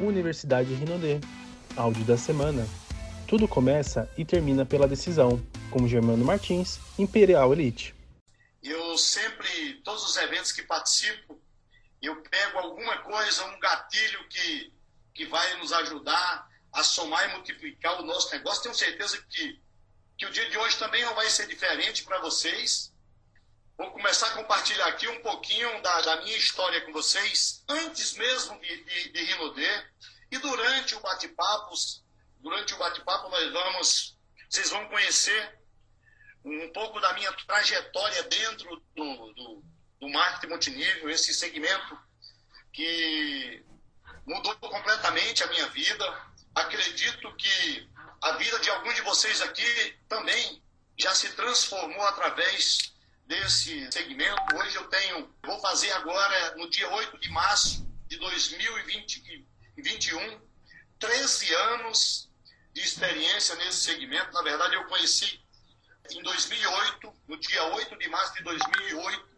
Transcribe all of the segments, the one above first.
Universidade Rinodê. Áudio da semana. Tudo começa e termina pela decisão, como Germano Martins, Imperial Elite. Eu sempre, todos os eventos que participo, eu pego alguma coisa, um gatilho que, que vai nos ajudar a somar e multiplicar o nosso negócio. Tenho certeza que, que o dia de hoje também não vai ser diferente para vocês. Vou começar a compartilhar aqui um pouquinho da, da minha história com vocês, antes mesmo de, de, de e durante o bate-papo, durante o bate-papo nós vamos, vocês vão conhecer um pouco da minha trajetória dentro do, do, do marketing multinível, esse segmento que mudou completamente a minha vida. Acredito que a vida de alguns de vocês aqui também já se transformou através desse segmento. Hoje eu tenho, vou fazer agora, no dia 8 de março de 2021, 13 anos de experiência nesse segmento. Na verdade, eu conheci em 2008, no dia 8 de março de 2008,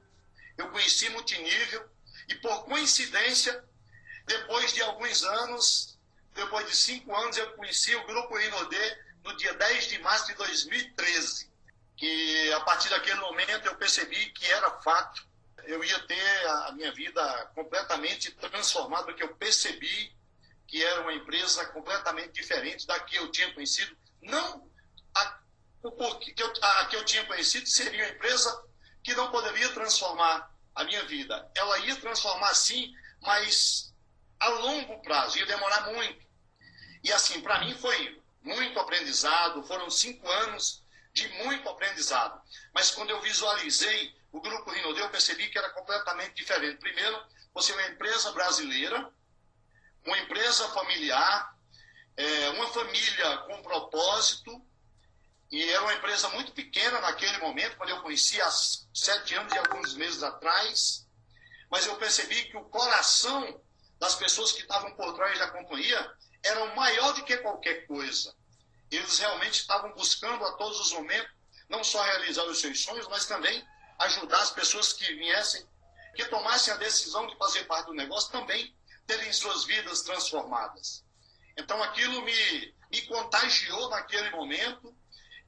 eu conheci multinível e, por coincidência, depois de alguns anos, depois de cinco anos, eu conheci o Grupo Rinodê no dia 10 de março de 2013 que a partir daquele momento eu percebi que era fato. Eu ia ter a minha vida completamente transformada, porque eu percebi que era uma empresa completamente diferente da que eu tinha conhecido. Não a, o que eu, a que eu tinha conhecido seria uma empresa que não poderia transformar a minha vida. Ela ia transformar sim, mas a longo prazo, ia demorar muito. E assim, para mim foi muito aprendizado, foram cinco anos de muito aprendizado. Mas quando eu visualizei o Grupo Rinodê, eu percebi que era completamente diferente. Primeiro, você é uma empresa brasileira, uma empresa familiar, é, uma família com propósito, e era uma empresa muito pequena naquele momento, quando eu conheci há sete anos e alguns meses atrás, mas eu percebi que o coração das pessoas que estavam por trás da companhia era maior do que qualquer coisa. Eles realmente estavam buscando a todos os momentos não só realizar os seus sonhos, mas também ajudar as pessoas que viessem, que tomassem a decisão de fazer parte do negócio, também terem suas vidas transformadas. Então aquilo me, me contagiou naquele momento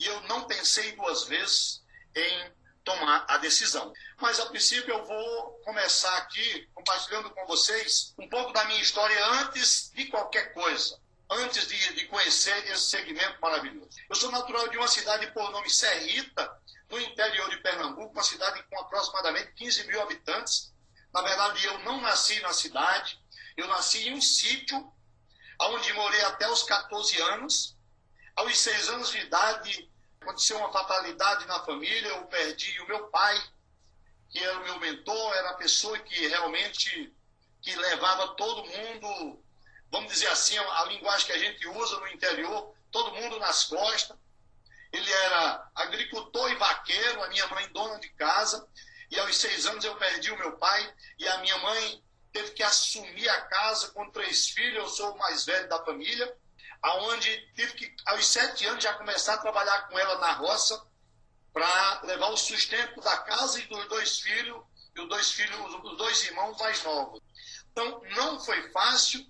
e eu não pensei duas vezes em tomar a decisão. Mas a princípio eu vou começar aqui compartilhando com vocês um pouco da minha história antes de qualquer coisa antes de, de conhecer esse segmento maravilhoso. Eu sou natural de uma cidade por nome Serrita, no interior de Pernambuco, uma cidade com aproximadamente 15 mil habitantes. Na verdade, eu não nasci na cidade, eu nasci em um sítio onde morei até os 14 anos. Aos 6 anos de idade, aconteceu uma fatalidade na família, eu perdi o meu pai, que era o meu mentor, era a pessoa que realmente que levava todo mundo vamos dizer assim, a linguagem que a gente usa no interior, todo mundo nas costas. Ele era agricultor e vaqueiro, a minha mãe dona de casa. E aos seis anos eu perdi o meu pai e a minha mãe teve que assumir a casa com três filhos. Eu sou o mais velho da família, aonde tive que aos sete anos já começar a trabalhar com ela na roça para levar o sustento da casa e dos dois filhos e os dois filhos, os dois irmãos mais novos. Então não foi fácil,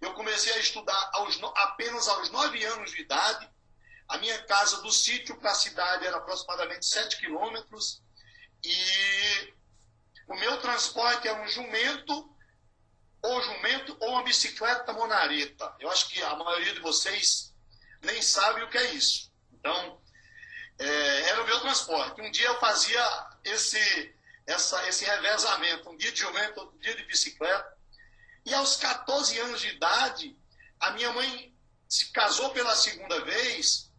eu comecei a estudar aos, apenas aos nove anos de idade. A minha casa do sítio para a cidade era aproximadamente sete quilômetros. E o meu transporte era um jumento, ou jumento, ou uma bicicleta monareta. Eu acho que a maioria de vocês nem sabe o que é isso. Então, é, era o meu transporte. Um dia eu fazia esse, essa, esse revezamento, um dia de jumento, outro dia de bicicleta. E aos 14 anos de idade, a minha mãe se casou pela segunda vez,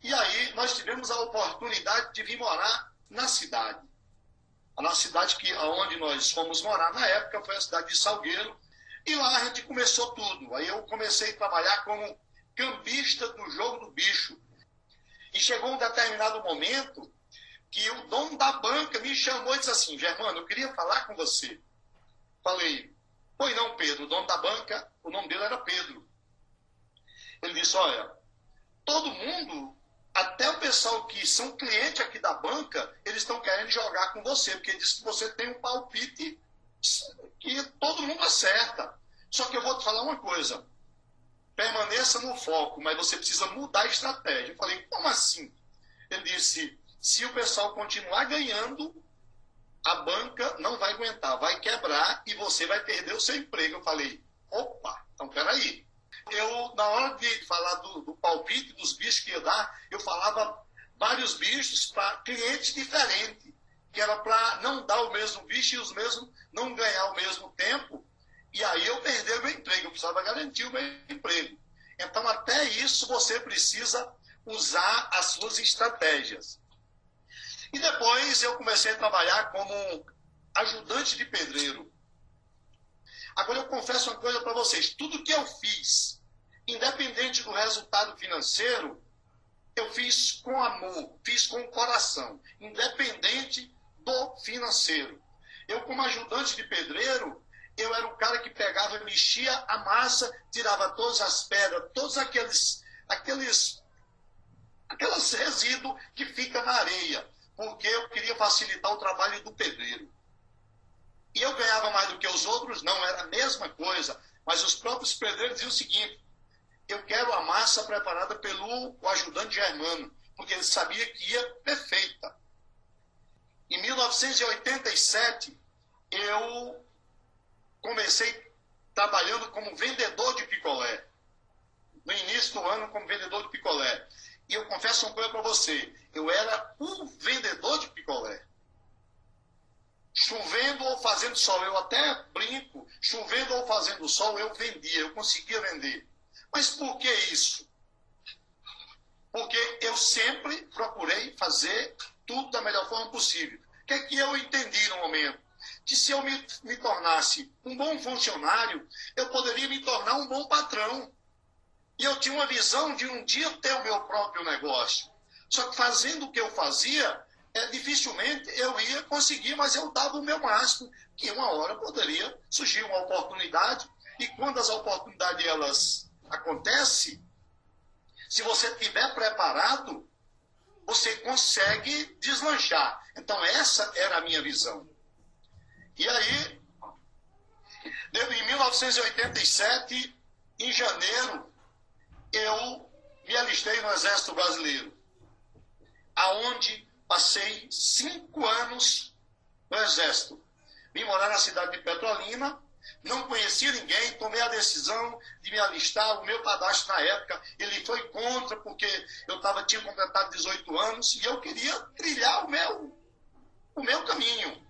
e aí nós tivemos a oportunidade de vir morar na cidade. A cidade que, onde nós fomos morar na época foi a cidade de Salgueiro, e lá a gente começou tudo. Aí eu comecei a trabalhar como cambista do jogo do bicho. E chegou um determinado momento que o dono da banca me chamou e disse assim: Germano, eu queria falar com você. Falei, Pois não, Pedro, o dono da banca, o nome dele era Pedro. Ele disse: Olha, todo mundo, até o pessoal que são clientes aqui da banca, eles estão querendo jogar com você, porque disse que você tem um palpite que todo mundo acerta. Só que eu vou te falar uma coisa: permaneça no foco, mas você precisa mudar a estratégia. Eu falei, como assim? Ele disse, se o pessoal continuar ganhando, a banca não vai aguentar, vai quebrar e você vai perder o seu emprego. Eu falei, opa, então peraí. Eu, na hora de falar do, do palpite dos bichos que ia dar, eu falava vários bichos para clientes diferentes, que era para não dar o mesmo bicho e os mesmos não ganhar ao mesmo tempo. E aí eu perdi o meu emprego, eu precisava garantir o meu emprego. Então, até isso você precisa usar as suas estratégias. E depois eu comecei a trabalhar como ajudante de pedreiro. Agora eu confesso uma coisa para vocês: tudo que eu fiz, independente do resultado financeiro, eu fiz com amor, fiz com coração, independente do financeiro. Eu, como ajudante de pedreiro, eu era o cara que pegava, mexia a massa, tirava todas as pedras, todos aqueles, aqueles, aqueles resíduos que fica na areia, porque eu queria facilitar o trabalho do pedreiro. E eu ganhava mais do que os outros? Não, era a mesma coisa. Mas os próprios pedreiros diziam o seguinte: eu quero a massa preparada pelo ajudante germano, porque ele sabia que ia perfeita. Em 1987, eu comecei trabalhando como vendedor de picolé. No início do ano, como vendedor de picolé. E eu confesso uma coisa para você: eu era um vendedor de picolé. Chovendo ou fazendo sol, eu até brinco, chovendo ou fazendo sol, eu vendia, eu conseguia vender. Mas por que isso? Porque eu sempre procurei fazer tudo da melhor forma possível. O que é que eu entendi no momento? Que se eu me, me tornasse um bom funcionário, eu poderia me tornar um bom patrão. E eu tinha uma visão de um dia ter o meu próprio negócio. Só que fazendo o que eu fazia, é, dificilmente eu ia conseguir, mas eu dava o meu máximo, que uma hora poderia surgir uma oportunidade, e quando as oportunidades elas acontecem, se você estiver preparado, você consegue deslanchar. Então essa era a minha visão. E aí, em 1987, em janeiro, eu me alistei no Exército Brasileiro, aonde Passei cinco anos no Exército. Vim morar na cidade de Petrolina, não conhecia ninguém, tomei a decisão de me alistar. O meu padastro na época, ele foi contra, porque eu tava, tinha completado 18 anos e eu queria trilhar o meu, o meu caminho.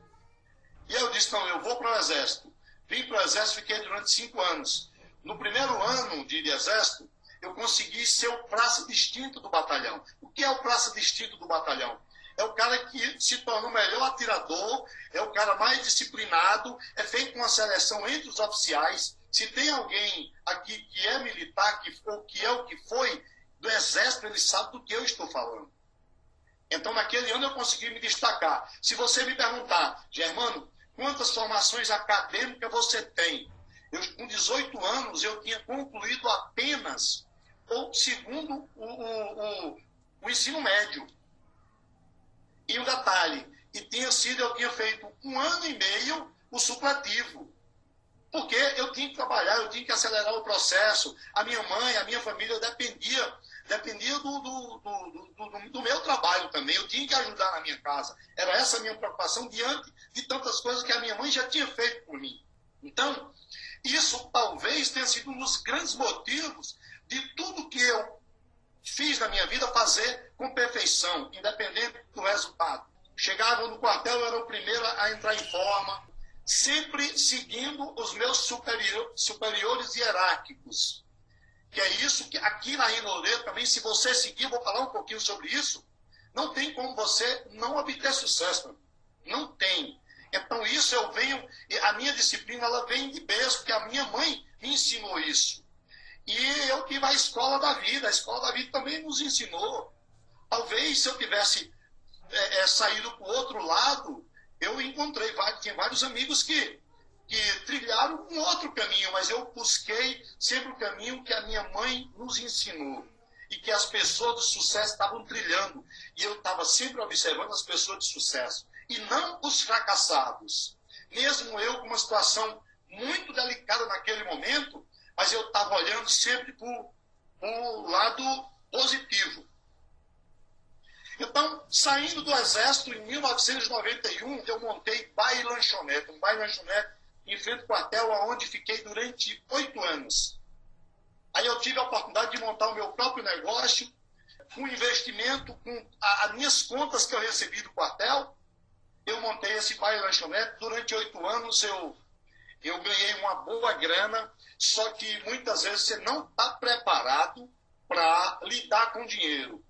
E eu disse, não, eu vou para o Exército. Vim para o Exército, fiquei durante cinco anos. No primeiro ano de Exército, eu consegui ser o praça distinto do batalhão. O que é o praça distinto do batalhão? é o cara que se torna o melhor atirador, é o cara mais disciplinado, é feito uma seleção entre os oficiais. Se tem alguém aqui que é militar, que, ou que é o que foi do exército, ele sabe do que eu estou falando. Então, naquele ano eu consegui me destacar. Se você me perguntar, Germano, quantas formações acadêmicas você tem? Eu, com 18 anos, eu tinha concluído apenas o segundo o, o, o, o ensino médio. E o detalhe, e tinha sido, eu tinha feito um ano e meio o supletivo. Porque eu tinha que trabalhar, eu tinha que acelerar o processo. A minha mãe, a minha família dependia, dependia do, do, do, do meu trabalho também. Eu tinha que ajudar na minha casa. Era essa a minha preocupação diante de tantas coisas que a minha mãe já tinha feito por mim. Então, isso talvez tenha sido um dos grandes motivos de tudo que eu fiz na minha vida fazer com perfeição, independente do resultado. Chegava no quartel, eu era o primeiro a entrar em forma, sempre seguindo os meus superior, superiores hierárquicos. Que é isso que aqui na Inoreto também, se você seguir, vou falar um pouquinho sobre isso, não tem como você não obter sucesso. Não tem. Então isso eu venho, a minha disciplina ela vem de berço, porque a minha mãe me ensinou isso. E eu tive a escola da vida. A escola da vida também nos ensinou. Talvez se eu tivesse é, é, saído para o outro lado, eu encontrei vários, tinha vários amigos que, que trilharam um outro caminho, mas eu busquei sempre o caminho que a minha mãe nos ensinou e que as pessoas de sucesso estavam trilhando. E eu estava sempre observando as pessoas de sucesso e não os fracassados. Mesmo eu com uma situação muito delicada naquele momento, mas eu estava olhando sempre para o lado positivo. Então, saindo do Exército, em 1991, eu montei Bai Lanchonete, um Bai Lanchonete em frente ao quartel, onde fiquei durante oito anos. Aí eu tive a oportunidade de montar o meu próprio negócio, com investimento, com as minhas contas que eu recebi do quartel. Eu montei esse Bai Lanchonete. Durante oito anos eu, eu ganhei uma boa grana, só que muitas vezes você não está preparado para lidar com dinheiro.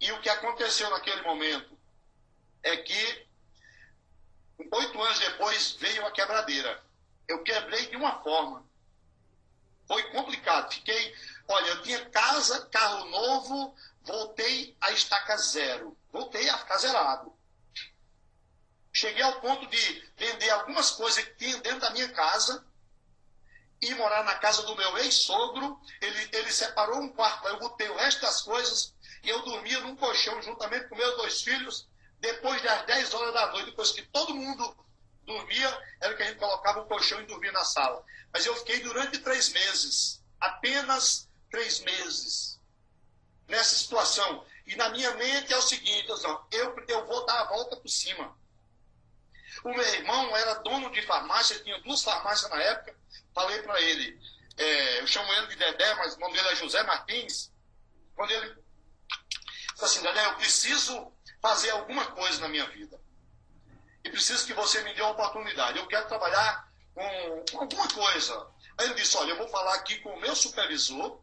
E o que aconteceu naquele momento é que, oito anos depois, veio a quebradeira. Eu quebrei de uma forma. Foi complicado. Fiquei, olha, eu tinha casa, carro novo, voltei a estaca zero. Voltei a ficar zerado. Cheguei ao ponto de vender algumas coisas que tinha dentro da minha casa e morar na casa do meu ex-sogro. Ele, ele separou um quarto, eu botei o resto das coisas e eu dormia num colchão juntamente com meus dois filhos. Depois das 10 horas da noite, depois que todo mundo dormia, era que a gente colocava o colchão e dormia na sala. Mas eu fiquei durante três meses, apenas três meses, nessa situação. E na minha mente é o seguinte: eu, eu vou dar a volta por cima. O meu irmão era dono de farmácia, tinha duas farmácias na época. Falei para ele, é, eu chamo ele de Dedé, mas o nome dele é José Martins. Quando ele disse assim, Dedé, eu preciso fazer alguma coisa na minha vida. E preciso que você me dê uma oportunidade. Eu quero trabalhar com, alguma coisa. Aí ele disse, olha, eu vou falar aqui com o meu supervisor,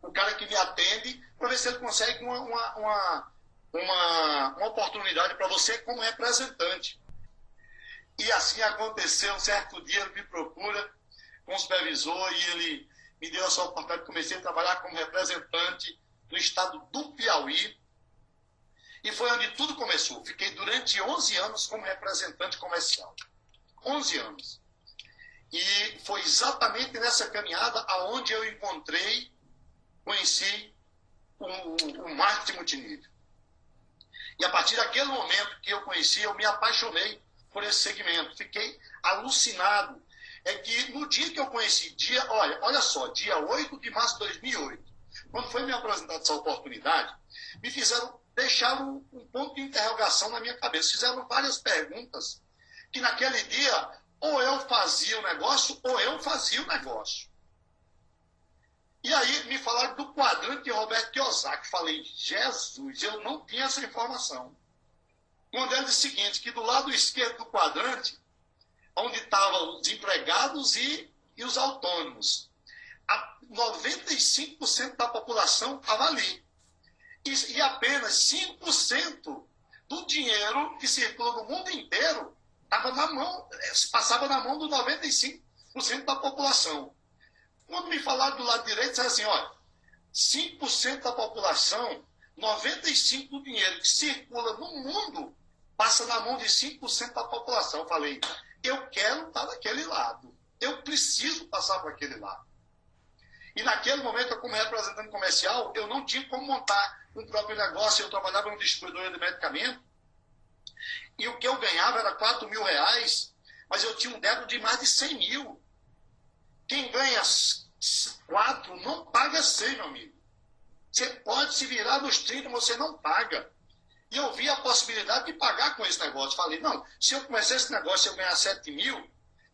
o cara que me atende, para ver se ele consegue uma, uma, uma, uma, uma oportunidade para você como representante. E assim aconteceu, um certo dia ele me procura com o supervisor e ele me deu essa oportunidade, comecei a trabalhar como representante no estado do Piauí. E foi onde tudo começou. Fiquei durante 11 anos como representante comercial. 11 anos. E foi exatamente nessa caminhada aonde eu encontrei, conheci o, o marketing multinível. E a partir daquele momento que eu conheci, eu me apaixonei por esse segmento. Fiquei alucinado. É que no dia que eu conheci, dia, olha, olha só, dia 8 de março de 2008, quando foi me apresentada essa oportunidade, me fizeram, deixaram um ponto de interrogação na minha cabeça. Fizeram várias perguntas que naquele dia ou eu fazia o negócio ou eu fazia o negócio. E aí me falaram do quadrante de Roberto Kiyosaki. Falei, Jesus, eu não tinha essa informação. Quando disse o seguinte, que do lado esquerdo do quadrante, onde estavam os empregados e, e os autônomos, 95% da população estava ali. E, e apenas 5% do dinheiro que circula no mundo inteiro estava na mão, passava na mão do 95% da população. Quando me falaram do lado direito, disseram assim, olha, 5% da população, 95% do dinheiro que circula no mundo passa na mão de 5% da população. Eu falei, eu quero estar daquele lado. Eu preciso passar para aquele lado. E naquele momento, eu, como representante comercial, eu não tinha como montar um próprio negócio. Eu trabalhava no distribuidor de medicamento. E o que eu ganhava era 4 mil reais, mas eu tinha um débito de mais de 100 mil. Quem ganha 4 não paga 100, meu amigo. Você pode se virar nos 30, você não paga. E eu vi a possibilidade de pagar com esse negócio. Falei, não, se eu começar esse negócio e eu ganhar 7 mil,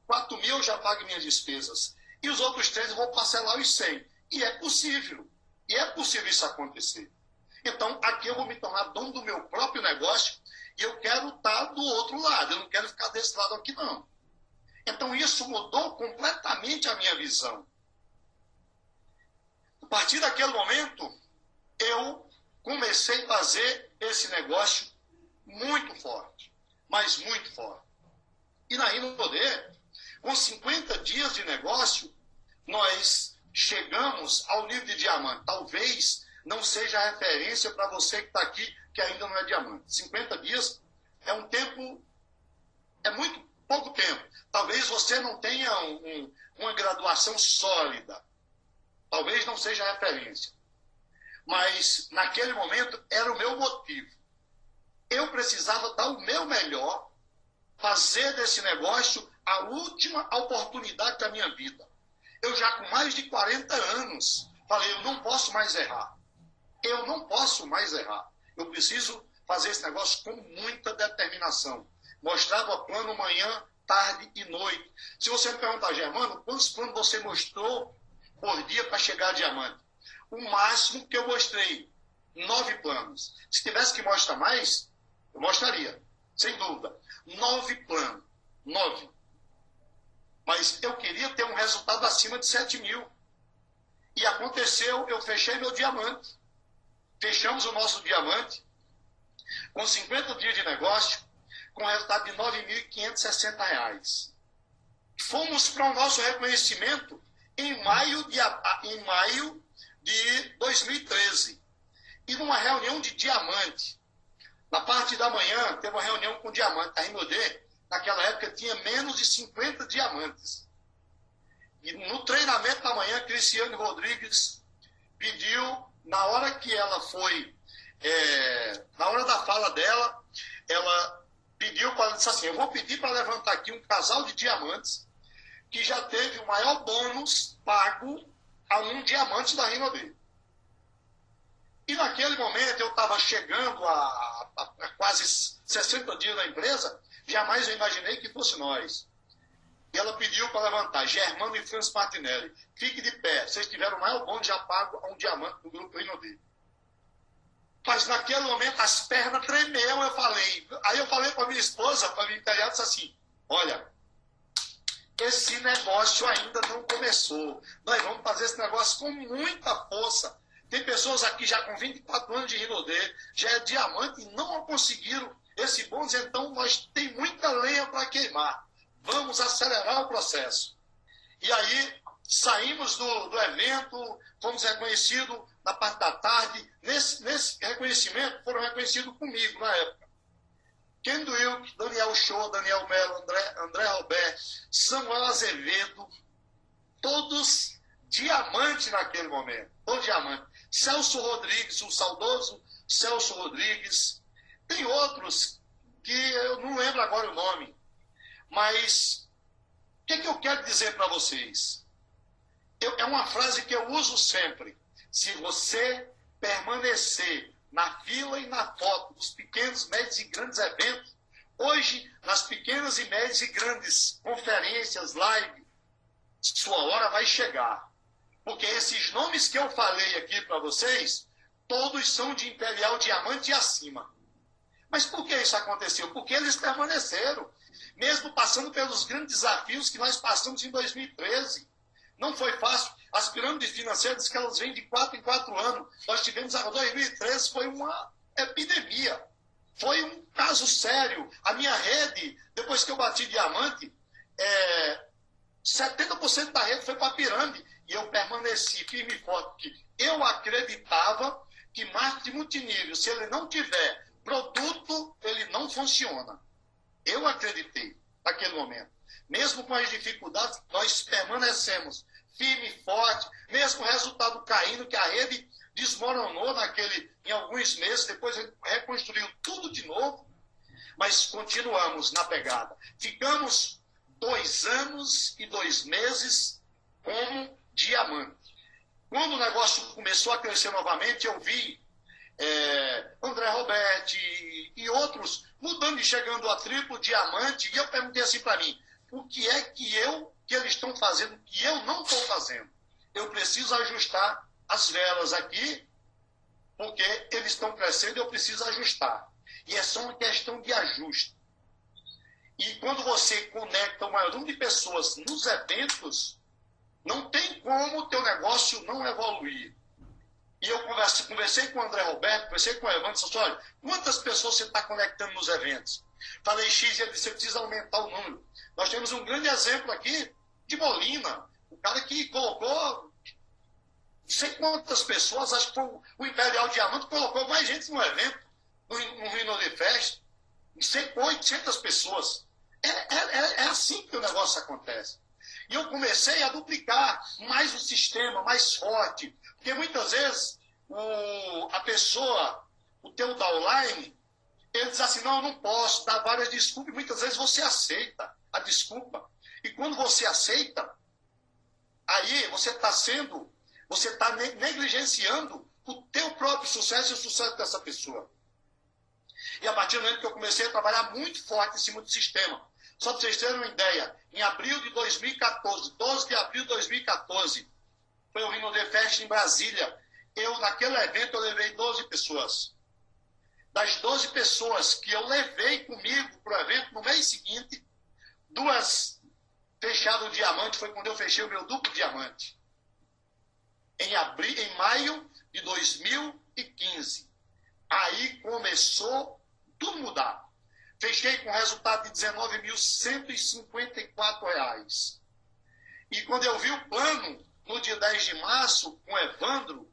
4 mil eu já pago minhas despesas. E os outros três eu vou parcelar os 100. E é possível. E é possível isso acontecer. Então, aqui eu vou me tornar dono do meu próprio negócio e eu quero estar do outro lado. Eu não quero ficar desse lado aqui, não. Então, isso mudou completamente a minha visão. A partir daquele momento, eu comecei a fazer esse negócio muito forte, mas muito forte. E na Rino Poder, com 50 dias de negócio, nós chegamos ao nível de diamante. Talvez não seja a referência para você que está aqui, que ainda não é diamante. 50 dias é um tempo, é muito pouco tempo. Talvez você não tenha um, um, uma graduação sólida. Talvez não seja a referência mas naquele momento era o meu motivo. Eu precisava dar o meu melhor, fazer desse negócio a última oportunidade da minha vida. Eu já com mais de 40 anos falei, eu não posso mais errar. Eu não posso mais errar. Eu preciso fazer esse negócio com muita determinação. Mostrava plano manhã, tarde e noite. Se você me perguntar, Germano, quantos planos você mostrou por dia para chegar a diamante? O máximo que eu mostrei, nove planos. Se tivesse que mostrar mais, eu mostraria, sem dúvida. Nove planos. Nove. Mas eu queria ter um resultado acima de 7 mil. E aconteceu, eu fechei meu diamante. Fechamos o nosso diamante com 50 dias de negócio, com resultado de R$ 9.560. Fomos para o nosso reconhecimento em maio, de, em maio de 2013. E numa reunião de diamante. Na parte da manhã, teve uma reunião com diamante. A Rinodê, naquela época, tinha menos de 50 diamantes. E no treinamento da manhã, Cristiane Rodrigues pediu, na hora que ela foi, é, na hora da fala dela, ela pediu para disse assim: Eu vou pedir para levantar aqui um casal de diamantes que já teve o maior bônus pago a um diamante da Rima B. E naquele momento eu estava chegando a, a, a, quase 60 dias da empresa, jamais eu imaginei que fosse nós. E ela pediu para levantar, Germano e Franz Martinelli, fique de pé, vocês tiveram o maior bônus já pago a um diamante do grupo Rinodê. Mas naquele momento as pernas tremeu, eu falei. Aí eu falei para minha esposa, para minha italiana, disse assim: olha, esse negócio ainda não começou. Nós vamos fazer esse negócio com muita força. Tem pessoas aqui já com 24 anos de Rinodê, já é diamante e não conseguiram esse bônus, então nós tem muita lenha para queimar. Vamos acelerar o processo. E aí saímos do, do evento, fomos reconhecidos na parte da tarde. Nesse, nesse reconhecimento, foram reconhecidos comigo na época. Ken Wilk, Daniel Show, Daniel Melo, André, André Roberto, Samuel Azevedo, todos diamante naquele momento, todo diamante. Celso Rodrigues, o saudoso Celso Rodrigues. Tem outros que eu não lembro agora o nome, mas o que, que eu quero dizer para vocês? Eu, é uma frase que eu uso sempre. Se você permanecer na fila e na foto dos pequenos, médios e grandes eventos, hoje, nas pequenas e médias e grandes conferências, live, sua hora vai chegar. Porque esses nomes que eu falei aqui para vocês, todos são de Imperial Diamante e acima. Mas por que isso aconteceu? Porque eles permaneceram, mesmo passando pelos grandes desafios que nós passamos em 2013. Não foi fácil. As pirâmides financeiras que elas vêm de quatro em quatro anos. Nós tivemos a 2013 foi uma epidemia. Foi um caso sério. A minha rede, depois que eu bati diamante, é, 70% da rede foi para a pirâmide. E eu permaneci firme e forte, porque eu acreditava que marketing multinível, se ele não tiver produto, ele não funciona. Eu acreditei naquele momento. Mesmo com as dificuldades, nós permanecemos firme e forte, mesmo o resultado caindo, que a rede desmoronou naquele, em alguns meses, depois reconstruiu tudo de novo, mas continuamos na pegada. Ficamos dois anos e dois meses como diamante. Quando o negócio começou a crescer novamente, eu vi é, André Roberti e, outros mudando e chegando a triplo diamante, e eu perguntei assim para mim, o que é que eu que eles estão fazendo que eu não estou fazendo. Eu preciso ajustar as velas aqui, porque eles estão crescendo e eu preciso ajustar. E é só uma questão de ajuste. E quando você conecta o maior número de pessoas nos eventos, não tem como o teu negócio não evoluir. E eu conversei, conversei com o André Roberto, conversei com o Evandro, disse, olha, quantas pessoas você está conectando nos eventos? Falei X e ele disse, você precisa aumentar o número. Nós temos um grande exemplo aqui de Molina, o cara que colocou não sei quantas pessoas, acho que foi o Imperial Diamante, colocou mais gente no evento, no, no Rino de Fest, não sei 800 pessoas. É, é, é assim que o negócio acontece. E eu comecei a duplicar mais o sistema, mais forte. Porque muitas vezes o, a pessoa, o teu downline, ele diz assim, não, eu não posso, dá várias desculpas, e muitas vezes você aceita a desculpa. E quando você aceita, Aí você está sendo, você está negligenciando o teu próprio sucesso e o sucesso dessa pessoa. E a partir do momento que eu comecei a trabalhar muito forte em cima do sistema, só para vocês terem uma ideia, em abril de 2014, 12 de abril de 2014, foi o Rino The Fest em Brasília. Eu, naquele evento, eu levei 12 pessoas. Das 12 pessoas que eu levei comigo para o evento, no mês seguinte, duas fecharam o diamante, foi quando eu fechei o meu duplo diamante. Em, abril, em maio de 2015. Aí começou tudo mudar. Fechei com resultado de R$19.154. E quando eu vi o plano, no dia 10 de março, com o Evandro,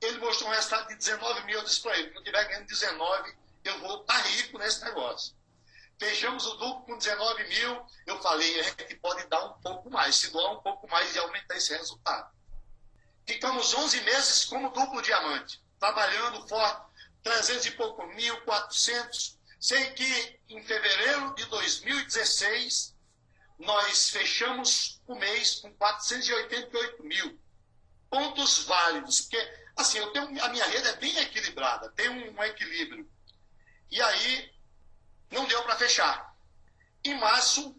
ele mostrou um resultado de 19 mil. Eu disse para ele: se eu estiver ganhando 19, eu vou estar tá rico nesse negócio. Fechamos o duplo com 19 mil. Eu falei: a gente pode dar um pouco mais, se doar um pouco mais e aumentar esse resultado. Ficamos 11 meses como duplo diamante, trabalhando forte, 300 e pouco mil, 400. Sei que em fevereiro de 2016 nós fechamos o mês com 488 mil pontos válidos, porque assim, eu tenho, a minha rede é bem equilibrada, tem um, um equilíbrio. E aí não deu para fechar. Em março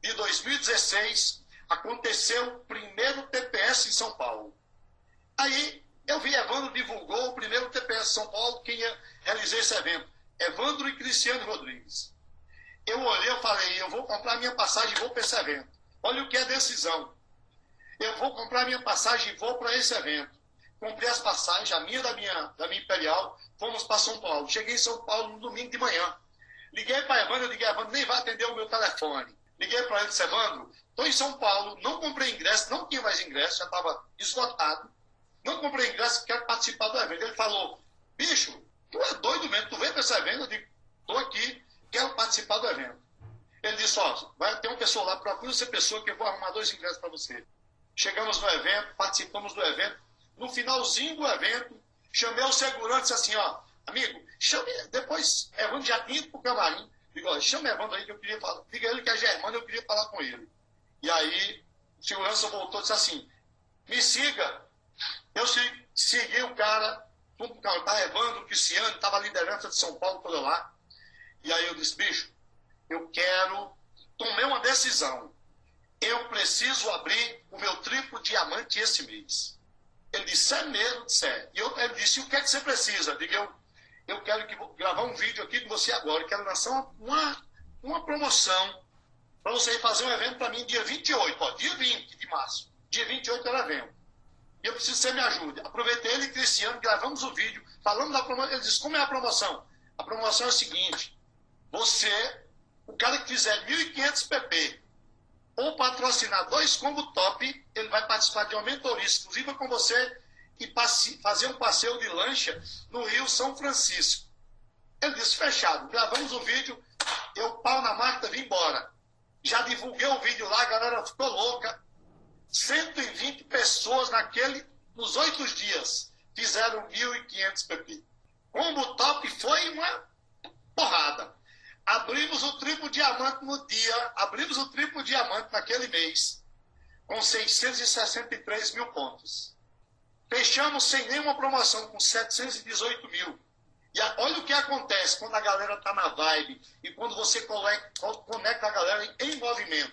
de 2016 aconteceu o primeiro TPS em São Paulo. Aí eu vi Evandro divulgou o primeiro TPS São Paulo, quem realizou esse evento. Evandro e Cristiano Rodrigues. Eu olhei e falei, eu vou comprar minha passagem e vou para esse evento. Olha o que é decisão. Eu vou comprar minha passagem e vou para esse evento. Comprei as passagens, a minha da minha, da minha Imperial, fomos para São Paulo. Cheguei em São Paulo no domingo de manhã. Liguei para Evandro, eu liguei, Evandro, nem vai atender o meu telefone. Liguei para ele disse, Evandro, estou em São Paulo, não comprei ingresso, não tinha mais ingresso, já estava esgotado. Não comprei ingresso, quero participar do evento. Ele falou, bicho, tu é doido mesmo, tu vem para esse evento? Eu digo, estou aqui, quero participar do evento. Ele disse, ó, vai ter uma pessoa lá, procura essa pessoa que eu vou arrumar dois ingressos para você. Chegamos no evento, participamos do evento. No finalzinho do evento, chamei o segurança e disse assim, ó, amigo, chame, depois, Evandro já tinha ido pro camarim. Digo, ó, chama Evandro aí que eu queria falar. Diga ele que é Germano, eu queria falar com ele. E aí, o segurança voltou e disse assim, me siga, eu segui o cara, o cara estava Evandro, Cristiano, estava a liderança de São Paulo toda lá. E aí eu disse, bicho, eu quero, tomei uma decisão. Eu preciso abrir o meu triplo diamante esse mês. Ele disse, é mesmo? Disse, é. E eu, ele disse, o que é que você precisa? Diga, eu, eu quero que, gravar um vídeo aqui com você agora. Eu quero lançar uma, uma, promoção para você fazer um evento para mim dia 28, ó, dia 20 de março. Dia 28 era evento. E eu preciso que você me ajude. Aproveitei ele e Cristiano, gravamos o vídeo, falando da promoção. Ele disse, como é a promoção? A promoção é a seguinte, você, o cara que fizer 1.500 pp, ou patrocinar dois combo top, ele vai participar de uma mentoria exclusiva com você e passe, fazer um passeio de lancha no Rio São Francisco. Ele disse, fechado. Gravamos o vídeo, eu pau na máquina, vim embora. Já divulguei o vídeo lá, a galera ficou louca. 120 pessoas naquele, nos oito dias fizeram 1.500 pp. Combo top foi uma porrada. Abrimos o triplo diamante no dia, abrimos o triplo diamante naquele mês, com 663 mil pontos. Fechamos sem nenhuma promoção, com 718 mil. E olha o que acontece quando a galera está na vibe e quando você conecta a galera em movimento.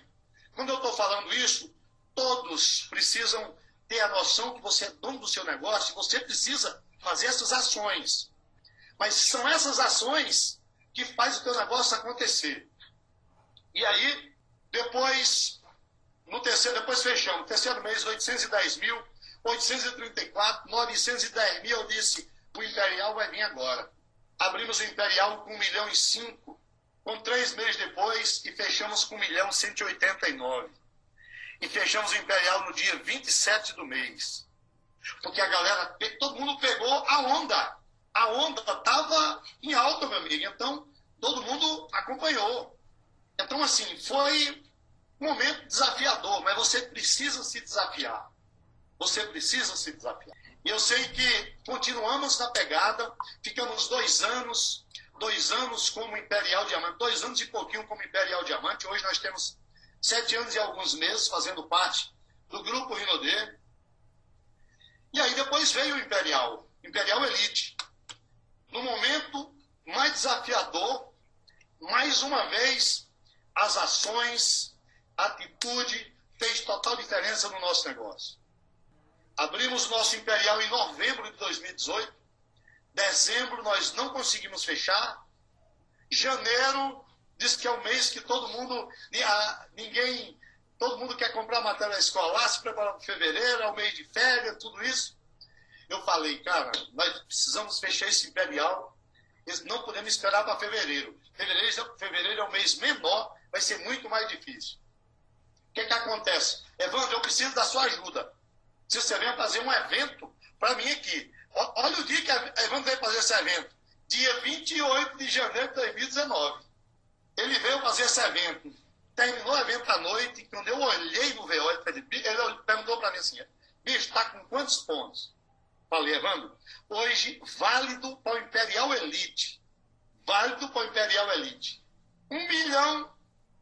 Quando eu estou falando isso, todos precisam ter a noção que você é dono do seu negócio e você precisa fazer essas ações. Mas são essas ações que faz o teu negócio acontecer. E aí, depois, no terceiro, depois fechamos, terceiro mês, 810 mil, 834, 910 mil, eu disse, o Imperial vai vir agora. Abrimos o Imperial com 1 milhão e 5, com três meses depois, e fechamos com 1 milhão e 189 e fechamos o Imperial no dia 27 do mês. Porque a galera, todo mundo pegou a onda. A onda estava em alta, meu amigo. Então, todo mundo acompanhou. Então, assim, foi um momento desafiador, mas você precisa se desafiar. Você precisa se desafiar. E eu sei que continuamos na pegada, ficamos dois anos, dois anos como Imperial Diamante, dois anos e pouquinho como Imperial Diamante. Hoje nós temos sete anos e alguns meses fazendo parte do grupo Rinodê. E aí depois veio o Imperial, Imperial Elite. No momento mais desafiador, mais uma vez, as ações, a atitude fez total diferença no nosso negócio. Abrimos nosso Imperial em novembro de 2018. Dezembro nós não conseguimos fechar. Janeiro diz que é o mês que todo mundo, ninguém, todo mundo quer comprar matéria escolar, se preparar para fevereiro, é o mês de férias, tudo isso. Eu falei, cara, nós precisamos fechar esse Imperial, não podemos esperar para fevereiro. Fevereiro, fevereiro é o mês menor, vai ser muito mais difícil. O que, que acontece? Evandro, eu preciso da sua ajuda. Se você vem fazer um evento para mim aqui. Olha o dia que a Evandro veio fazer esse evento. Dia 28 de janeiro de 2019. Ele veio fazer esse evento. Terminou o evento à noite. Quando eu olhei no VO, ele perguntou para mim assim: bicho, está com quantos pontos? Falei, Evandro, hoje válido para o Imperial Elite. Válido para o Imperial Elite. 1 milhão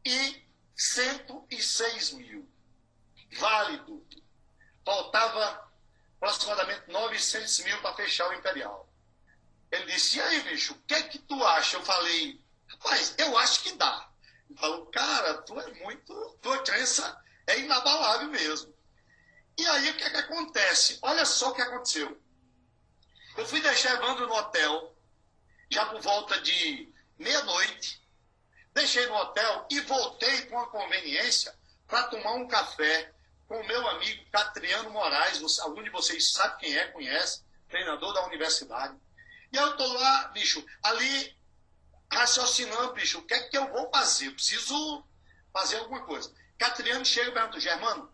e 106 mil. Válido. Faltava aproximadamente 900 mil para fechar o Imperial. Ele disse, e aí, bicho, o que é que tu acha? Eu falei, rapaz, eu acho que dá. Ele falou, cara, tu é muito, tua crença é inabalável mesmo. E aí o que é que acontece? Olha só o que aconteceu. Eu fui deixar Evandro no hotel, já por volta de meia-noite. Deixei no hotel e voltei com a conveniência para tomar um café com o meu amigo Catriano Moraes. Algum de vocês sabe quem é, conhece, treinador da universidade. E eu estou lá, bicho, ali raciocinando, bicho, o que é que eu vou fazer? Eu preciso fazer alguma coisa. Catriano chega e pergunta, Germano,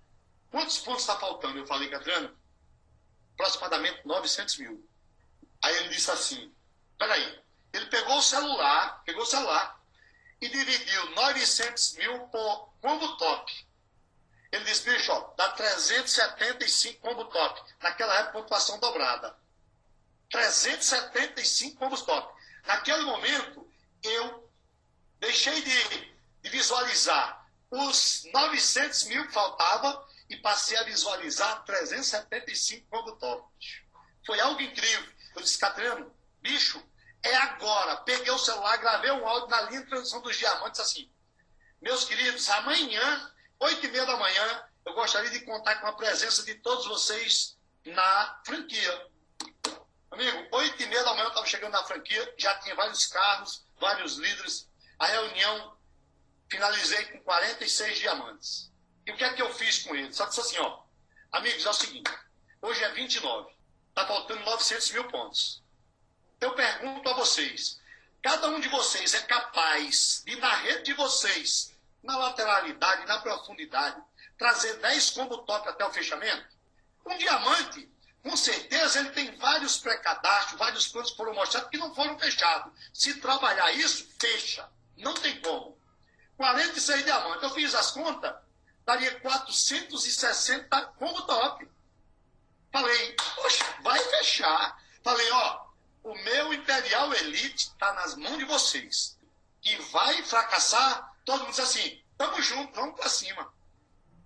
quantos pontos está faltando? Eu falei, Catriano, aproximadamente 900 mil. Aí ele disse assim, peraí, ele pegou o celular, pegou o celular e dividiu 900 mil por combo top. Ele disse, bicho, ó, dá 375 combo top. Naquela época, pontuação dobrada. 375 combos top. Naquele momento, eu deixei de, de visualizar os 900 mil que faltava e passei a visualizar 375 combos top. Foi algo incrível. Eu disse, Catriano, bicho, é agora. Peguei o celular, gravei um áudio na linha de transição dos diamantes assim. Meus queridos, amanhã, 8 e meia da manhã, eu gostaria de contar com a presença de todos vocês na franquia. Amigo, 8 e meia da manhã eu estava chegando na franquia, já tinha vários carros, vários líderes. A reunião, finalizei com 46 diamantes. E o que é que eu fiz com eles? Só disse assim, ó, amigos, é o seguinte, hoje é 29, está faltando 900 mil pontos. Eu pergunto a vocês, cada um de vocês é capaz de, na rede de vocês, na lateralidade, na profundidade, trazer 10 combo top até o fechamento? Um diamante com certeza ele tem vários pré-cadastros, vários planos que foram mostrados que não foram fechados. Se trabalhar isso, fecha. Não tem como. 46 diamantes. Eu fiz as contas, daria 460 como top. Falei, poxa, vai fechar. Falei, ó, o meu Imperial Elite está nas mãos de vocês. E vai fracassar, todo mundo diz assim, tamo junto, vamos para cima.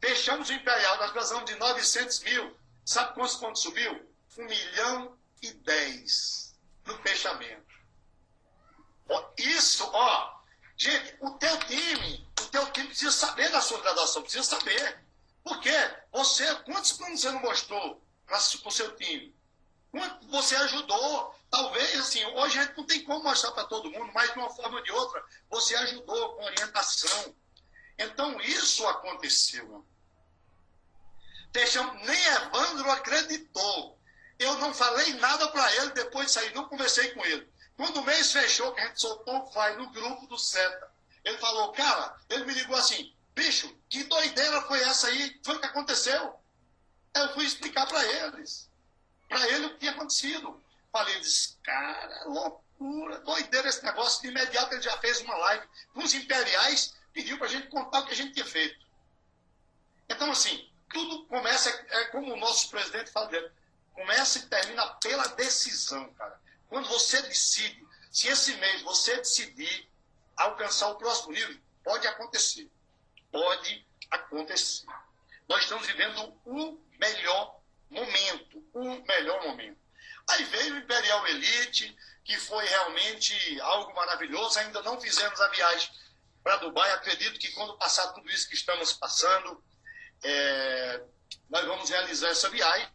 Fechamos o Imperial, nós precisamos de 900 mil. Sabe quantos pontos subiu? 1 milhão e 10 no fechamento. Isso, ó, gente, o teu time, o teu time precisa saber da sua graduação, precisa saber. Por quê? Você, quantos planos você não mostrou para o seu time? Quanto você ajudou? Talvez, assim, hoje a gente não tem como mostrar para todo mundo, mas de uma forma ou de outra, você ajudou com orientação. Então, isso aconteceu. Nem Evandro acreditou. Eu não falei nada para ele depois de sair, não conversei com ele. Quando o mês fechou, que a gente soltou o no grupo do SETA, ele falou, cara, ele me ligou assim, bicho, que doideira foi essa aí? Foi o que aconteceu? Eu fui explicar para eles. Para ele o que tinha acontecido. Falei, eles, cara, loucura, doideira esse negócio. De imediato ele já fez uma live com os imperiais, pediu para a gente contar o que a gente tinha feito. Então, assim, tudo começa, é como o nosso presidente fala dele, começa e termina pela decisão, cara. Quando você decide, se esse mês você decidir alcançar o próximo nível, pode acontecer. Pode acontecer. nós estamos vivendo o melhor momento, o melhor momento. Aí veio o Imperial Elite, que foi realmente algo maravilhoso. Ainda não fizemos a viagem para Dubai. Acredito que quando passar tudo isso que estamos passando, é, nós vamos realizar essa viagem.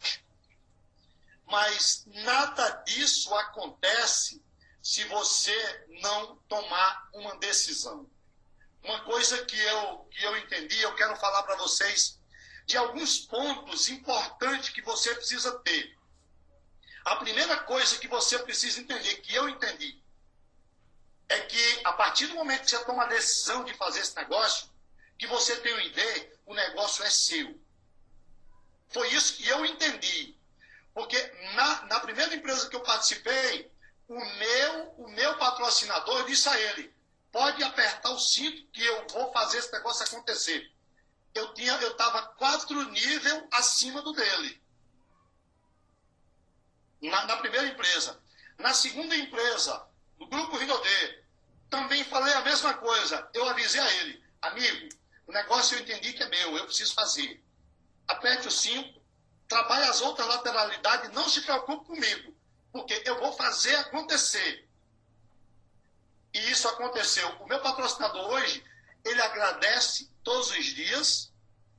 Mas nada disso acontece se você não tomar uma decisão. Uma coisa que eu, que eu entendi, eu quero falar para vocês de alguns pontos importantes que você precisa ter. A primeira coisa que você precisa entender, que eu entendi, é que a partir do momento que você toma a decisão de fazer esse negócio, que você tem uma ideia, o negócio é seu. Foi isso que eu entendi. Porque na, na primeira empresa que eu participei, o meu, o meu patrocinador disse a ele: pode apertar o cinto que eu vou fazer esse negócio acontecer. Eu tinha, eu estava quatro níveis acima do dele. Na, na, primeira empresa. Na segunda empresa, no grupo Rinodê, também falei a mesma coisa. Eu avisei a ele, amigo, o negócio eu entendi que é meu, eu preciso fazer. Aperte o cinto, trabalhe as outras lateralidades, não se preocupe comigo, porque eu vou fazer acontecer. E isso aconteceu. O meu patrocinador hoje, ele agradece todos os dias,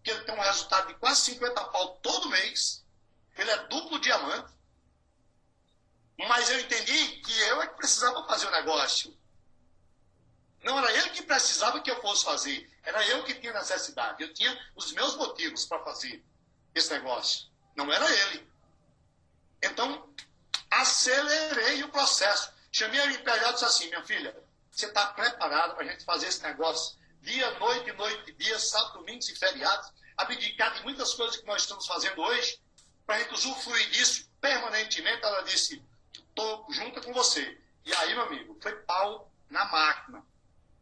que ele tem um resultado de quase 50 pau todo mês. Ele é duplo diamante. Mas eu entendi que eu é que precisava fazer o negócio. Não era ele que precisava que eu fosse fazer. Era eu que tinha necessidade. Eu tinha os meus motivos para fazer esse negócio. Não era ele. Então, acelerei o processo. Chamei a Imperial e disse assim, minha filha, você está preparada para a gente fazer esse negócio dia, noite, noite, dia, sábado, domingos e feriados, abdicar de muitas coisas que nós estamos fazendo hoje, para a gente usufruir disso permanentemente. Ela disse, estou junto com você. E aí, meu amigo, foi pau na máquina.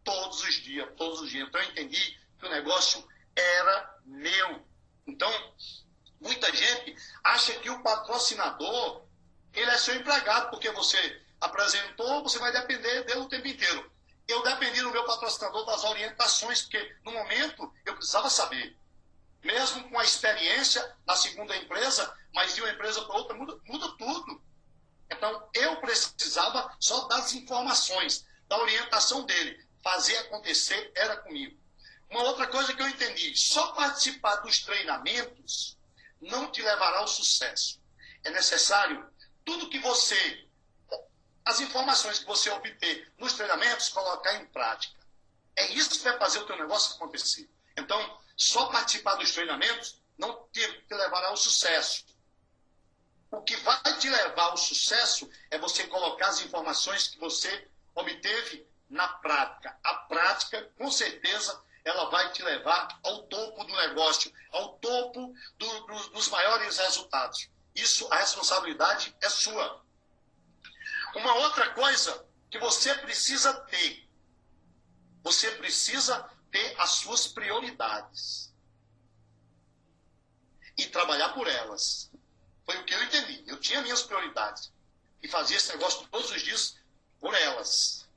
Todos os dias, todos os dias. Então eu entendi que o negócio era meu. Então, muita gente acha que o patrocinador, ele é seu empregado, porque você apresentou, você vai depender dele o tempo inteiro. Eu dependi do meu patrocinador das orientações, porque no momento eu precisava saber. Mesmo com a experiência na segunda empresa, mas de uma empresa para outra muda, muda tudo. Então, eu precisava só das informações, da orientação dele. Fazer acontecer era comigo. Uma outra coisa que eu entendi: só participar dos treinamentos não te levará ao sucesso. É necessário tudo que você as informações que você obter nos treinamentos, colocar em prática. É isso que vai fazer o teu negócio acontecer. Então, só participar dos treinamentos não te, levará ao sucesso. O que vai te levar ao sucesso é você colocar as informações que você obteve na prática. A prática, com certeza, ela vai te levar ao topo do negócio, ao topo do, do, dos maiores resultados. Isso, a responsabilidade é sua. Uma outra coisa que você precisa ter, você precisa ter as suas prioridades e trabalhar por elas. Foi o que eu entendi. Eu tinha minhas prioridades e fazia esse negócio todos os dias por elas.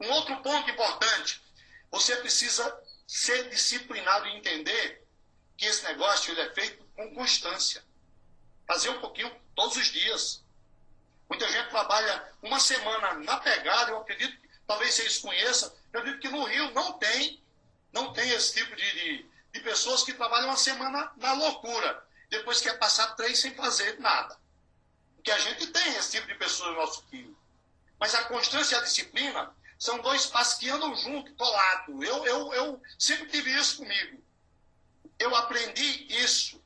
Um outro ponto importante, você precisa ser disciplinado e entender que esse negócio ele é feito com constância. Fazer um pouquinho todos os dias. Muita gente trabalha uma semana na pegada, eu acredito, talvez vocês conheçam, eu acredito que no Rio não tem, não tem esse tipo de, de, de pessoas que trabalham uma semana na loucura, depois quer passar três sem fazer nada. Porque a gente tem esse tipo de pessoas no nosso time. Mas a constância e a disciplina são dois passos que andam juntos, colado. Eu, eu, eu sempre tive isso comigo. Eu aprendi isso.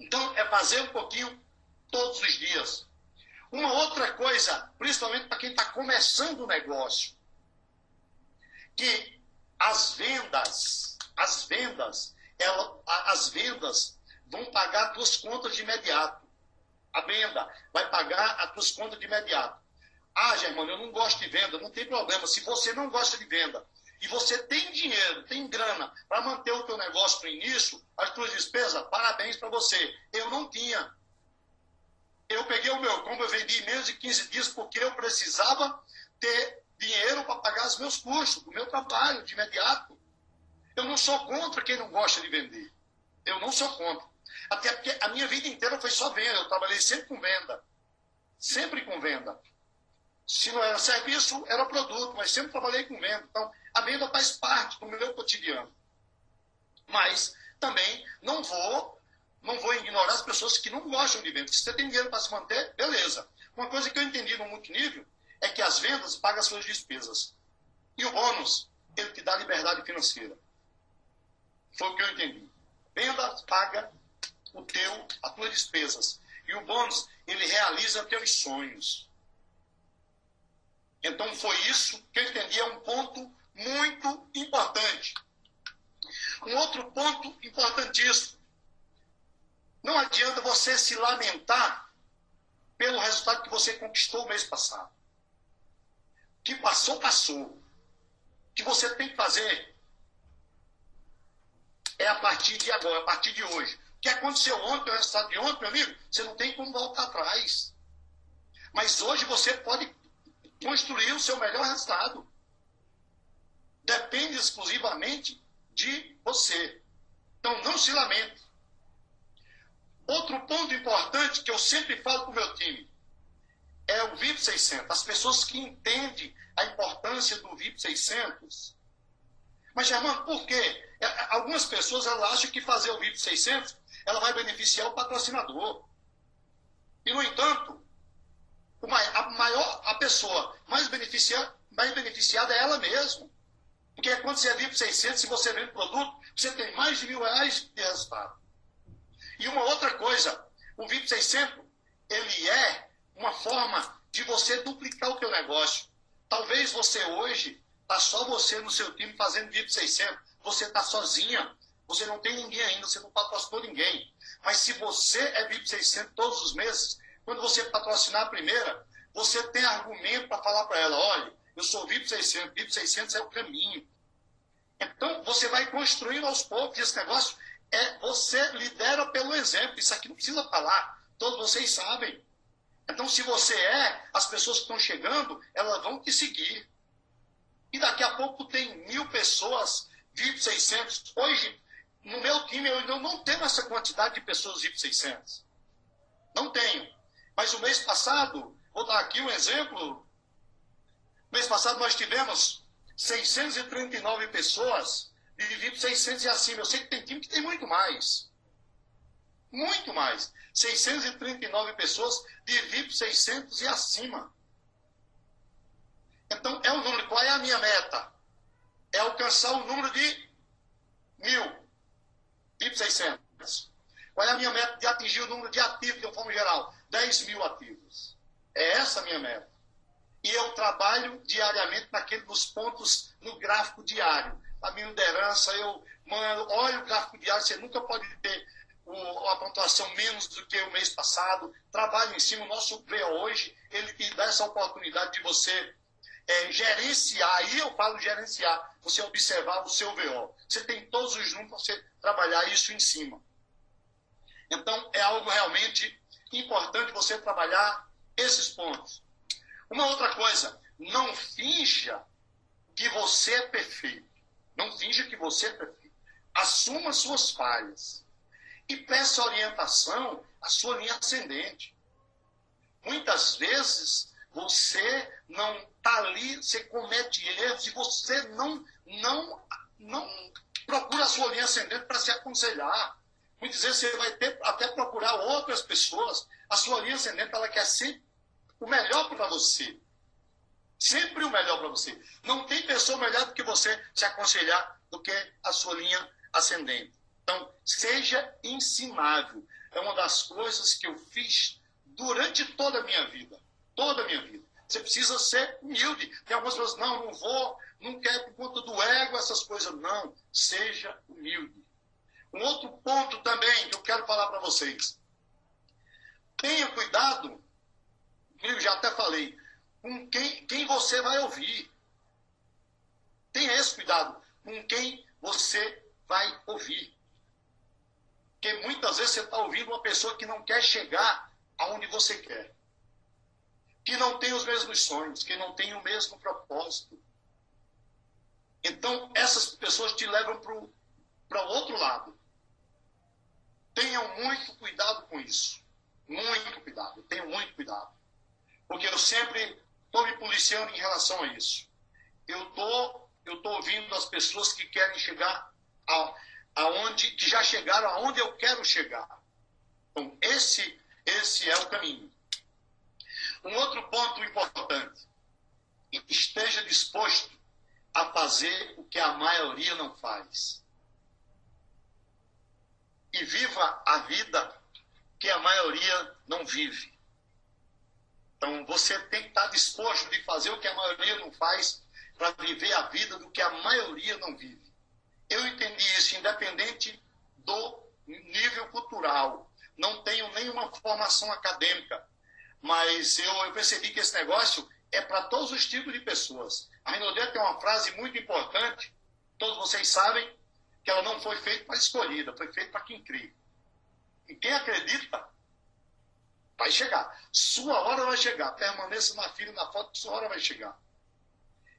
Então, é fazer um pouquinho todos os dias. Uma outra coisa, principalmente para quem está começando o negócio, que as vendas, as vendas, ela, as vendas vão pagar as tuas contas de imediato. A venda vai pagar as tuas contas de imediato. Ah, Germano, eu não gosto de venda, não tem problema. Se você não gosta de venda e você tem dinheiro, tem grana para manter o teu negócio no início, as tuas despesas, parabéns para você. Eu não tinha. Eu peguei o meu combo, eu vendi em menos de 15 dias porque eu precisava ter dinheiro para pagar os meus custos, o meu trabalho de imediato. Eu não sou contra quem não gosta de vender. Eu não sou contra. Até porque a minha vida inteira foi só venda. Eu trabalhei sempre com venda. Sempre com venda. Se não era serviço, era produto, mas sempre trabalhei com venda. Então, a venda faz parte do meu cotidiano. Mas também não vou, não vou ignorar as pessoas que não gostam de venda. Se você tem dinheiro para se manter, beleza. Uma coisa que eu entendi no multinível é que as vendas pagam as suas despesas. E o bônus, ele te dá liberdade financeira. Foi o que eu entendi. Venda paga o teu, as tuas despesas. E o bônus, ele realiza teus sonhos. Então foi isso que eu entendi, é um ponto muito importante. Um outro ponto importantíssimo. Não adianta você se lamentar pelo resultado que você conquistou o mês passado. Que passou, passou. O que você tem que fazer é a partir de agora, a partir de hoje. Que aconteceu ontem, o resultado de ontem, meu amigo, você não tem como voltar atrás. Mas hoje você pode construir o seu melhor resultado. Depende exclusivamente de você. Então não se lamente. Outro ponto importante que eu sempre falo para o meu time é o VIP 600. As pessoas que entendem a importância do VIP 600. Mas, Germano, por quê? É, algumas pessoas elas acham que fazer o VIP 600 ela vai beneficiar o patrocinador. E, no entanto, a maior a pessoa mais beneficiada, mais beneficiada é ela mesma. Porque quando você é VIP 600, se você vende produto, você tem mais de mil reais de resultado. E uma outra coisa, o VIP 600, ele é uma forma de você duplicar o teu negócio. Talvez você hoje, está só você no seu time fazendo VIP 600, você está sozinha, você não tem ninguém ainda, você não patrocinou ninguém. Mas se você é VIP 600 todos os meses, quando você patrocinar a primeira, você tem argumento para falar para ela, olha, eu sou VIP 600, VIP 600 é o caminho. Então, você vai construindo aos poucos esse negócio. É, você lidera pelo exemplo. Isso aqui não precisa falar. Todos vocês sabem. Então, se você é, as pessoas que estão chegando, elas vão te seguir. E daqui a pouco tem mil pessoas, VIP 600. Hoje, no meu time, eu não tenho essa quantidade de pessoas VIP 600. Não tenho. Mas o mês passado, vou dar aqui um exemplo. Mês passado nós tivemos 639 pessoas de VIP 600 e acima. Eu sei que tem time que tem muito mais. Muito mais. 639 pessoas de VIP 600 e acima. Então, é o número. Qual é a minha meta? É alcançar o número de mil. VIP 600. Qual é a minha meta de atingir o número de ativos de uma forma geral? 10 mil ativos. É essa a minha meta. E eu trabalho diariamente naquele dos pontos no gráfico diário. A minha liderança, eu mando, olha o gráfico diário, você nunca pode ter a pontuação menos do que o mês passado. Trabalho em cima, o nosso VO hoje, ele te dá essa oportunidade de você é, gerenciar, aí eu falo gerenciar, você observar o seu VO. Você tem todos os números para você trabalhar isso em cima. Então, é algo realmente importante você trabalhar esses pontos. Uma outra coisa, não finja que você é perfeito. Não finja que você é perfeito. Assuma suas falhas. E peça orientação à sua linha ascendente. Muitas vezes você não está ali, você comete erros e você não, não, não procura a sua linha ascendente para se aconselhar. Muitas vezes você vai ter até procurar outras pessoas. A sua linha ascendente ela quer sempre o melhor para você. Sempre o melhor para você. Não tem pessoa melhor do que você se aconselhar do que a sua linha ascendente. Então, seja ensinável. É uma das coisas que eu fiz durante toda a minha vida. Toda a minha vida. Você precisa ser humilde. Tem algumas pessoas, não, não vou, não quero por conta do ego, essas coisas. Não, seja humilde. Um outro ponto também que eu quero falar para vocês. Tenha cuidado eu já até falei, com quem, quem você vai ouvir. Tenha esse cuidado com quem você vai ouvir. Porque muitas vezes você está ouvindo uma pessoa que não quer chegar aonde você quer. Que não tem os mesmos sonhos, que não tem o mesmo propósito. Então, essas pessoas te levam para o outro lado. Tenham muito cuidado com isso. Muito cuidado. Tenham muito cuidado. Porque eu sempre estou me policiando em relação a isso. Eu tô, eu tô ouvindo as pessoas que querem chegar a, aonde, que já chegaram aonde eu quero chegar. Então, esse, esse é o caminho. Um outro ponto importante. Esteja disposto a fazer o que a maioria não faz. E viva a vida que a maioria não vive. Então você tem que estar disposto de fazer o que a maioria não faz para viver a vida do que a maioria não vive. Eu entendi isso independente do nível cultural. Não tenho nenhuma formação acadêmica, mas eu, eu percebi que esse negócio é para todos os tipos de pessoas. A Rinodé tem uma frase muito importante, todos vocês sabem, que ela não foi feita para escolhida, foi feita para quem crê. E quem acredita, vai chegar. Sua hora vai chegar. Permaneça na fila, na foto, sua hora vai chegar.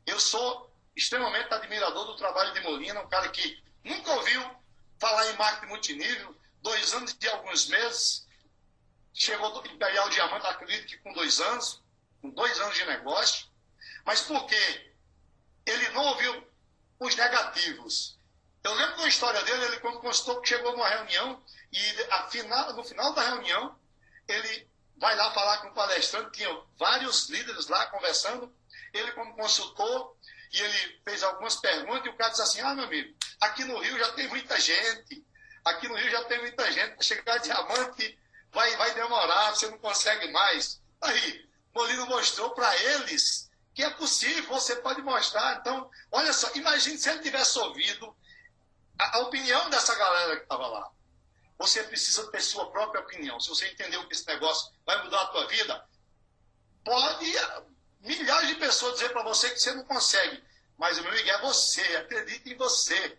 Eu sou extremamente admirador do trabalho de Molina, um cara que nunca ouviu falar em marketing multinível, dois anos e alguns meses, chegou do Imperial Diamante, acredito que com dois anos, com dois anos de negócio, mas por quê? Ele não ouviu os negativos. Eu lembro da história dele, ele quando constatou que chegou numa reunião e final, no final da reunião, ele vai lá falar com o palestrante, tinha vários líderes lá conversando, ele como consultor, e ele fez algumas perguntas, e o cara disse assim, ah, meu amigo, aqui no Rio já tem muita gente, aqui no Rio já tem muita gente, para chegar diamante vai, vai demorar, você não consegue mais. Aí, Molino mostrou para eles que é possível, você pode mostrar. Então, olha só, imagine se ele tivesse ouvido a, a opinião dessa galera que estava lá. Você precisa ter sua própria opinião. Se você entendeu que esse negócio vai mudar a tua vida, pode milhares de pessoas dizer para você que você não consegue. Mas o meu amigo é você, acredite em você.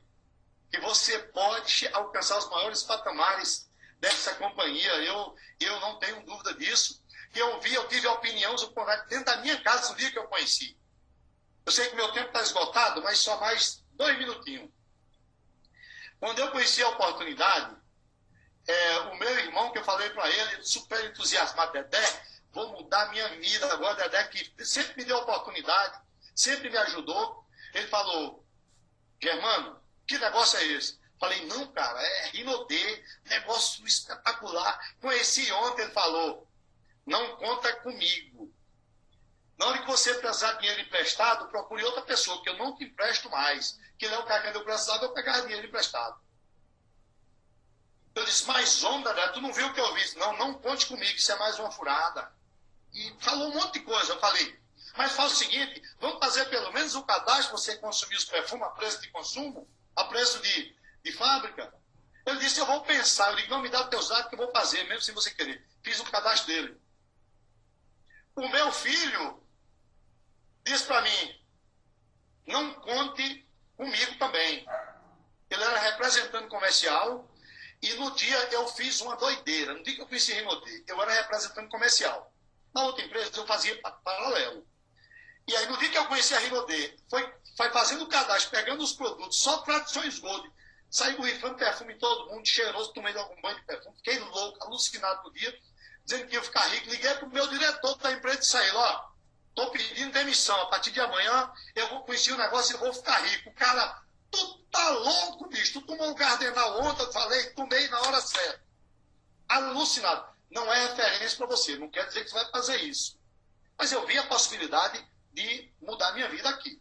Que você pode alcançar os maiores patamares dessa companhia. Eu, eu não tenho dúvida disso que eu vi, eu tive a opinião dentro da minha casa no dia que eu conheci. Eu sei que meu tempo está esgotado, mas só mais dois minutinhos. Quando eu conheci a oportunidade, é, o meu irmão, que eu falei para ele, super entusiasmado, Dedé, vou mudar minha vida agora, Dedé, que sempre me deu oportunidade, sempre me ajudou. Ele falou, Germano, que negócio é esse? Falei, não, cara, é Rinodê, negócio espetacular. Conheci ontem, ele falou, não conta comigo. Na hora que você precisar de dinheiro emprestado, procure outra pessoa, que eu não te empresto mais. Que não é o cara que eu precisava, eu pegar dinheiro emprestado. Eu disse, mas onda, né? tu não viu o que eu vi? Não, não conte comigo, isso é mais uma furada. E falou um monte de coisa. Eu falei, mas faz o seguinte, vamos fazer pelo menos o cadastro, você consumir os perfumes a preço de consumo, a preço de, de fábrica. Ele disse, eu vou pensar. Eu digo, não, me dá os teus dados que eu vou fazer, mesmo sem você querer. Fiz o cadastro dele. O meu filho disse para mim: não conte comigo também. Ele era representante comercial e no dia eu fiz uma doideira. No dia que eu fiz esse Rinodê, eu era representante comercial. Na outra empresa eu fazia paralelo. E aí no dia que eu conheci a Rinodê, foi, foi fazendo o cadastro, pegando os produtos, só tradições gold. Saí borrifando perfume em todo mundo, cheiroso, tomei algum banho de perfume, fiquei louco, alucinado no dia dizendo que ia ficar rico. Liguei para o meu diretor da empresa e saí ó, estou pedindo demissão. A partir de amanhã eu vou conhecer o negócio e vou ficar rico. O cara, tu tá louco, bicho. Tu tomou um cardenal ontem, eu falei, tomei na hora certa. Alucinado. Não é referência para você, não quer dizer que você vai fazer isso. Mas eu vi a possibilidade de mudar minha vida aqui.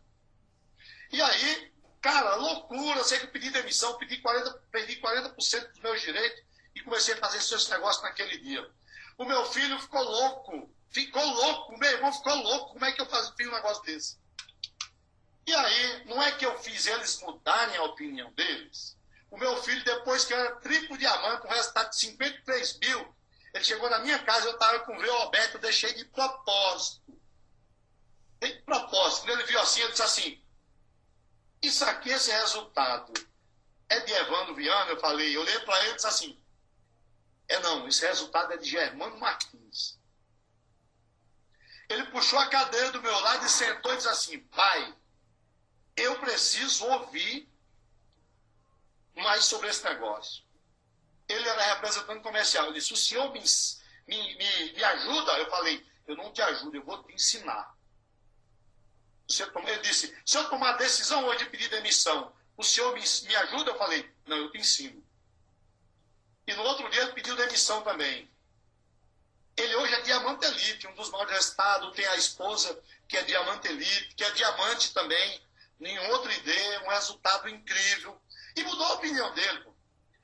E aí, cara, loucura. Eu sei que eu pedi demissão, pedi 40, perdi 40% dos meus direitos e comecei a fazer seus negócios naquele dia. O meu filho ficou louco. Ficou louco. Meu irmão ficou louco. Como é que eu fazia um negócio desse? E aí, não é que eu fiz eles mudarem a opinião deles. O meu filho, depois que era triplo diamante, um resultado de 53 mil, ele chegou na minha casa, eu estava com o véu aberto, eu deixei de propósito. De propósito. Ele viu assim, ele disse assim, isso aqui, esse resultado, é de Evandro Viana? Eu falei, eu olhei para ele e disse assim, é não, esse resultado é de Germano Martins. Ele puxou a cadeira do meu lado e sentou e disse assim: Pai, eu preciso ouvir mais sobre esse negócio. Ele era representante comercial. Ele disse: O senhor me, me, me, me ajuda? Eu falei: Eu não te ajudo, eu vou te ensinar. Ele disse: Se eu tomar a decisão hoje de pedir demissão, o senhor me, me ajuda? Eu falei: Não, eu te ensino. E no outro dia ele pediu demissão também. Ele hoje é diamante elite, um dos maiores resultados. Tem a esposa que é diamante elite, que é diamante também, em outro ID, um resultado incrível. E mudou a opinião dele.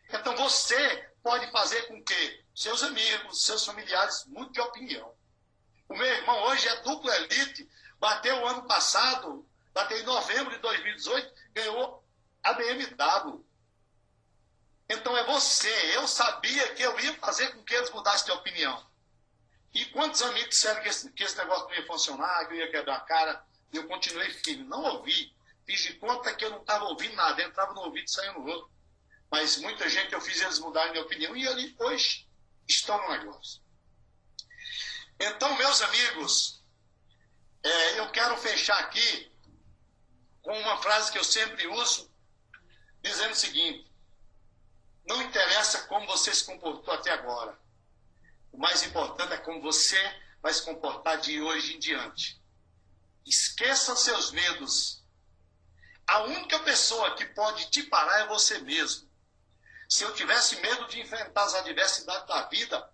Então você pode fazer com que seus amigos, seus familiares mudem de opinião. O meu irmão hoje é duplo elite, bateu o ano passado, bateu em novembro de 2018, ganhou a BMW. Então é você. Eu sabia que eu ia fazer com que eles mudassem de opinião. E quantos amigos disseram que esse, que esse negócio não ia funcionar, que eu ia quebrar a cara? E eu continuei firme. Não ouvi. Fiz de conta que eu não estava ouvindo nada. Entrava no ouvido e saía no outro. Mas muita gente eu fiz eles mudarem de opinião e ali hoje estão no negócio. Então, meus amigos, é, eu quero fechar aqui com uma frase que eu sempre uso, dizendo o seguinte: não interessa como você se comportou até agora. O mais importante é como você vai se comportar de hoje em diante. Esqueça seus medos. A única pessoa que pode te parar é você mesmo. Se eu tivesse medo de enfrentar as adversidades da vida,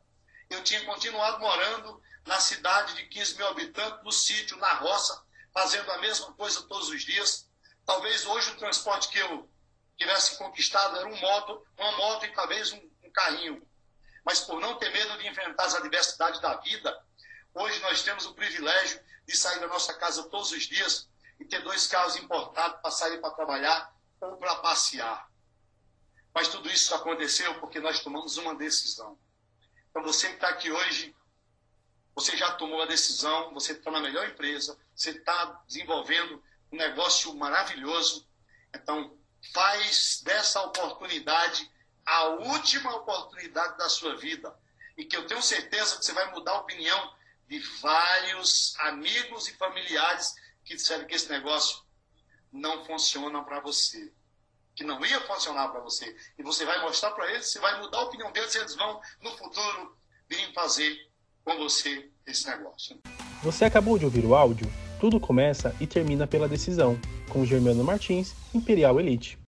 eu tinha continuado morando na cidade de 15 mil habitantes, no sítio, na roça, fazendo a mesma coisa todos os dias. Talvez hoje o transporte que eu tivesse conquistado era um moto, uma moto e talvez um, um carrinho. Mas por não ter medo de enfrentar as adversidades da vida, hoje nós temos o privilégio de sair da nossa casa todos os dias e ter dois carros importados para sair para trabalhar ou para passear. Mas tudo isso aconteceu porque nós tomamos uma decisão. Então você que está aqui hoje, você já tomou a decisão, você está na melhor empresa, você está desenvolvendo um negócio maravilhoso. Então, faz dessa oportunidade a última oportunidade da sua vida. E que eu tenho certeza que você vai mudar a opinião de vários amigos e familiares que disseram que esse negócio não funciona para você que não ia funcionar para você. E você vai mostrar para eles, você vai mudar a opinião deles e eles vão, no futuro, vir fazer com você esse negócio. Você acabou de ouvir o áudio? Tudo começa e termina pela decisão, com Germano Martins, Imperial Elite.